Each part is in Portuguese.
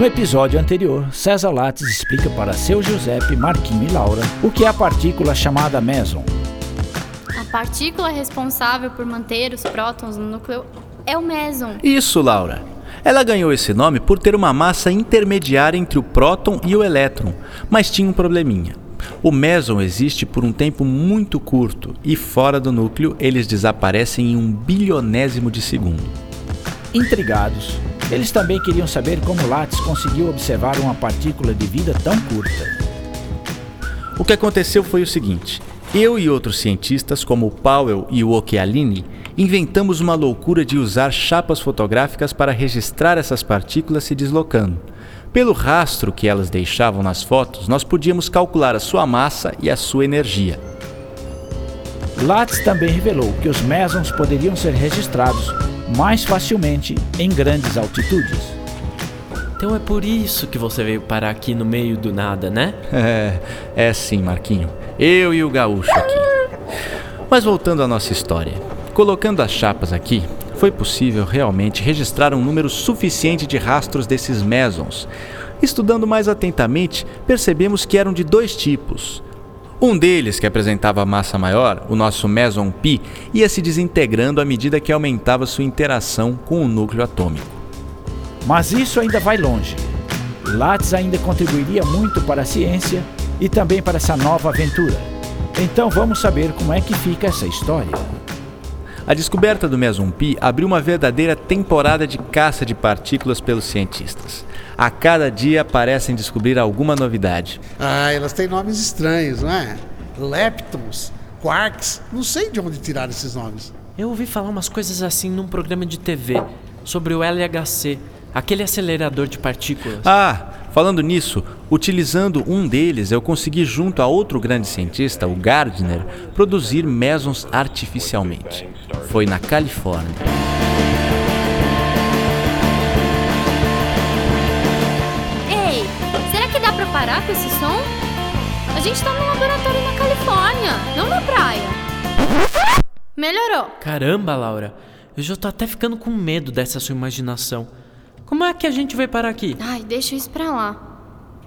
No episódio anterior, César Lattes explica para seu Giuseppe, Marquinho e Laura o que é a partícula chamada meson. A partícula responsável por manter os prótons no núcleo é o meson. Isso, Laura. Ela ganhou esse nome por ter uma massa intermediária entre o próton e o elétron, mas tinha um probleminha. O meson existe por um tempo muito curto e fora do núcleo eles desaparecem em um bilionésimo de segundo. Intrigados, eles também queriam saber como Lattes conseguiu observar uma partícula de vida tão curta. O que aconteceu foi o seguinte: eu e outros cientistas, como Powell e o Occhialini, inventamos uma loucura de usar chapas fotográficas para registrar essas partículas se deslocando. Pelo rastro que elas deixavam nas fotos, nós podíamos calcular a sua massa e a sua energia. Lattes também revelou que os mesons poderiam ser registrados mais facilmente em grandes altitudes. Então é por isso que você veio parar aqui no meio do nada, né? É, é sim, Marquinho. Eu e o gaúcho aqui. Mas voltando à nossa história. Colocando as chapas aqui, foi possível realmente registrar um número suficiente de rastros desses mesons. Estudando mais atentamente, percebemos que eram de dois tipos: um deles, que apresentava massa maior, o nosso meson pi, ia se desintegrando à medida que aumentava sua interação com o núcleo atômico. Mas isso ainda vai longe. Lattes ainda contribuiria muito para a ciência e também para essa nova aventura. Então vamos saber como é que fica essa história. A descoberta do meson pi abriu uma verdadeira temporada de caça de partículas pelos cientistas. A cada dia parecem descobrir alguma novidade. Ah, elas têm nomes estranhos, não é? Leptons, quarks, não sei de onde tiraram esses nomes. Eu ouvi falar umas coisas assim num programa de TV sobre o LHC, aquele acelerador de partículas. Ah, falando nisso, utilizando um deles, eu consegui, junto a outro grande cientista, o Gardner, produzir mesons artificialmente. Foi na Califórnia. Com esse som? A gente tá num laboratório na Califórnia, não na praia. Melhorou. Caramba, Laura. Eu já tô até ficando com medo dessa sua imaginação. Como é que a gente vai parar aqui? Ai, deixa isso pra lá.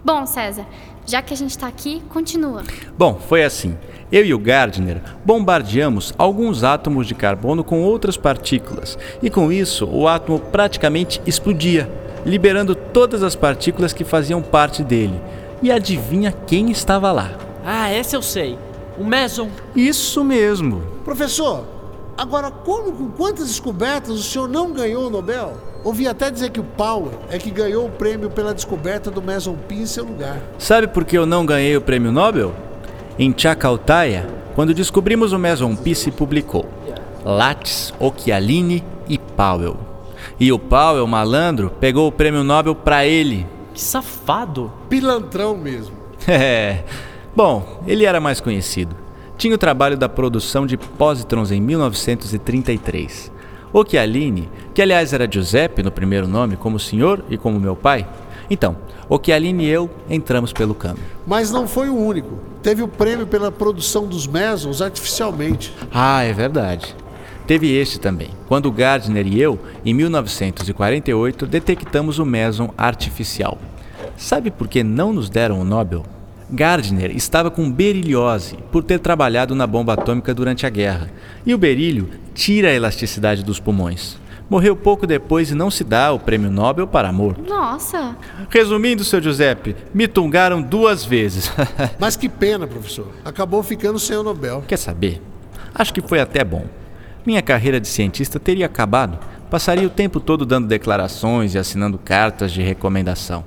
Bom, César, já que a gente tá aqui, continua. Bom, foi assim. Eu e o Gardner bombardeamos alguns átomos de carbono com outras partículas, e com isso o átomo praticamente explodia, liberando todas as partículas que faziam parte dele. E adivinha quem estava lá? Ah, essa eu sei. O meson. Isso mesmo. Professor, agora como com quantas descobertas o senhor não ganhou o Nobel? Ouvi até dizer que o Powell é que ganhou o prêmio pela descoberta do meson pi em seu lugar. Sabe por que eu não ganhei o prêmio Nobel? Em Chakaltaya, quando descobrimos o meson pi se publicou Lattes, Occhialini e Powell. E o Powell, malandro, pegou o prêmio Nobel para ele. Que safado. Pilantrão mesmo. É. Bom, ele era mais conhecido. Tinha o trabalho da produção de pósitrons em 1933. Occhialini, que aliás era Giuseppe no primeiro nome, como o senhor e como meu pai. Então, Occhialini e eu entramos pelo cano. Mas não foi o único. Teve o prêmio pela produção dos mesons artificialmente. Ah, é verdade. Teve este também, quando Gardner e eu, em 1948, detectamos o meson artificial. Sabe por que não nos deram o Nobel? Gardner estava com berilhose por ter trabalhado na bomba atômica durante a guerra, e o berílio tira a elasticidade dos pulmões. Morreu pouco depois e não se dá o prêmio Nobel para amor. Nossa. Resumindo, seu Giuseppe, me tungaram duas vezes. Mas que pena, professor. Acabou ficando sem o Nobel. Quer saber? Acho que foi até bom. Minha carreira de cientista teria acabado, passaria o tempo todo dando declarações e assinando cartas de recomendação.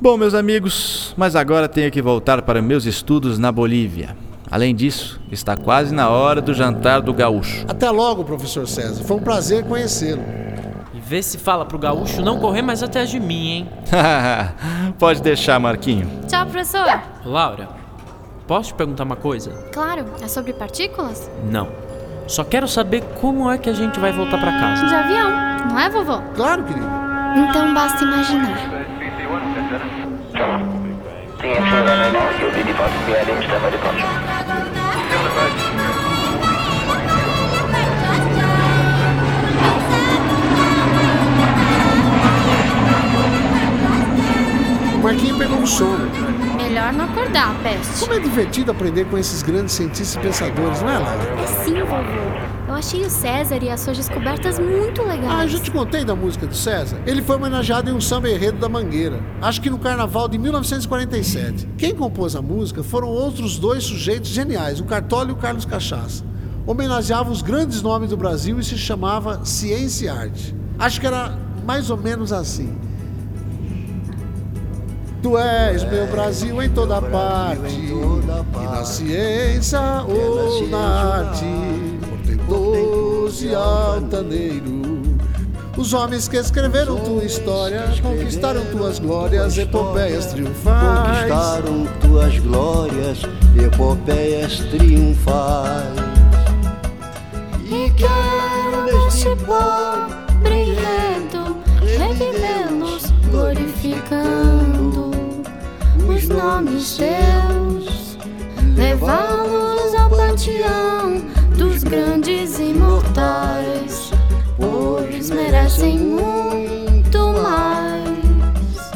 Bom, meus amigos, mas agora tenho que voltar para meus estudos na Bolívia. Além disso, está quase na hora do jantar do gaúcho. Até logo, professor César. Foi um prazer conhecê-lo. E vê se fala pro gaúcho não correr mais atrás de mim, hein? Pode deixar, Marquinho. Tchau, professor. Laura, posso te perguntar uma coisa? Claro, é sobre partículas? Não. Só quero saber como é que a gente vai voltar pra casa. De avião, não é, vovô? Claro, querido. Então basta imaginar. O Marquinho pegou um sono. Melhor não acordar, peste. Como é divertido aprender com esses grandes cientistas e pensadores, não é, Laura? É sim, vovô. Eu achei o César e as suas descobertas muito legais. Ah, eu já te contei da música do César? Ele foi homenageado em um samba enredo da Mangueira, acho que no carnaval de 1947. Quem compôs a música foram outros dois sujeitos geniais, o Cartola e o Carlos Cachaça. Homenageava os grandes nomes do Brasil e se chamava Ciência e Arte. Acho que era mais ou menos assim. Tu és meu Brasil em toda parte, e na ciência ou na arte, portentoso e altaneiro. Os homens que escreveram tua história conquistaram tuas glórias, epopeias triunfais. Conquistaram tuas glórias, epopeias triunfais. E quero neste pobre enredo revivê-los glorificando os nomes teus, levá-los ao panteão dos grandes imortais, pois merecem muito mais,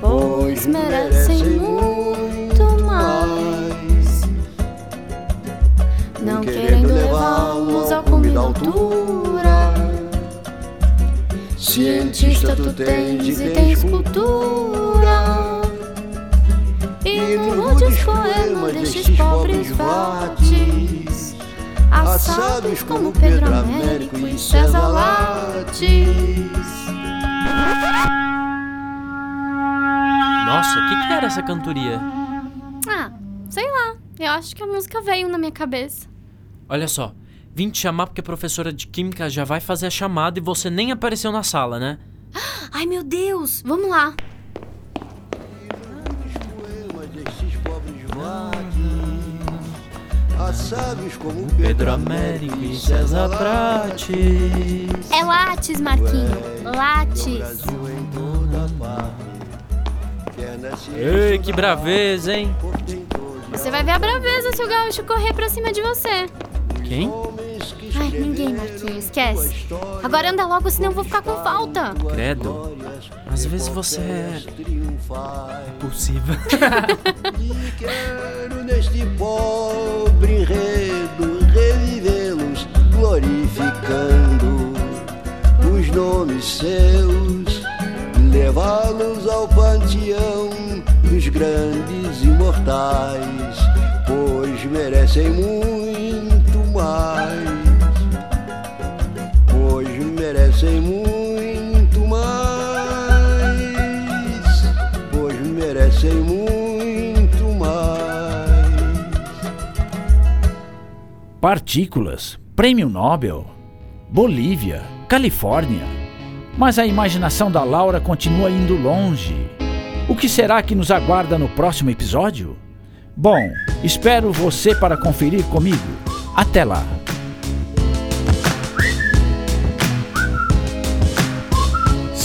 pois merecem muito mais. Não querendo levá-los ao cume da altura. Cientista tu tens e tens cultura. Destes pobres vates, assados como Pedro Américo e César Lattes. Nossa, o que, que era essa cantoria? Ah, sei lá. Eu acho que a música veio na minha cabeça. Olha só, vim te chamar porque a professora de química já vai fazer a chamada e você nem apareceu na sala, né? Ai, meu Deus! Vamos lá. Assados como Pedro Américo e César Prates. É Lattes, Marquinho. Lattes. Ciência Ei, que braveza, hein? Você vai ver a braveza se o gaúcho correr pra cima de você. Quem? Ai, ninguém, Marquinho, esquece. Agora anda logo, senão eu vou ficar com falta. Credo. Às vezes você é possível. E quero neste pobre enredo revivê-los, glorificando os nomes seus, levá-los ao panteão dos grandes imortais, pois merecem muito mais, merecem muito mais, pois merecem muito mais. Partículas, Prêmio Nobel, Bolívia, Califórnia. Mas a imaginação da Laura continua indo longe. O que será que nos aguarda no próximo episódio? Bom, espero você para conferir comigo. Até lá!